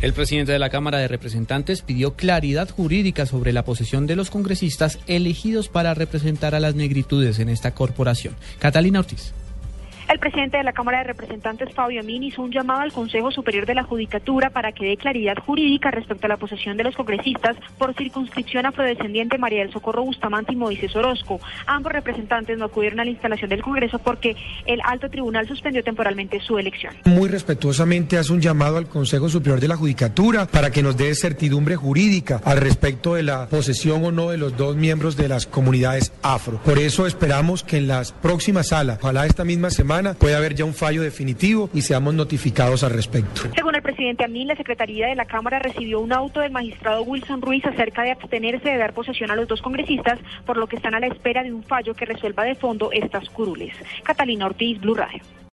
El presidente de la Cámara de Representantes pidió claridad jurídica sobre la posesión de los congresistas elegidos para representar a las negritudes en esta corporación. Catalina Ortiz. El presidente de la Cámara de Representantes, Fabio Amin, hizo un llamado al Consejo Superior de la Judicatura para que dé claridad jurídica respecto a la posesión de los congresistas por circunscripción afrodescendiente María del Socorro Bustamante y Moisés Orozco. Ambos representantes no acudieron a la instalación del Congreso porque el alto tribunal suspendió temporalmente su elección. Muy respetuosamente hace un llamado al Consejo Superior de la Judicatura para que nos dé certidumbre jurídica al respecto de la posesión o no de los dos miembros de las comunidades afro. Por eso esperamos que en las próximas salas, ojalá esta misma semana, puede haber ya un fallo definitivo y seamos notificados al respecto. Según el presidente Amin, la Secretaría de la Cámara recibió un auto del magistrado Wilson Ruiz acerca de abstenerse de dar posesión a los dos congresistas, por lo que están a la espera de un fallo que resuelva de fondo estas curules. Catalina Ortiz, Blue Radio.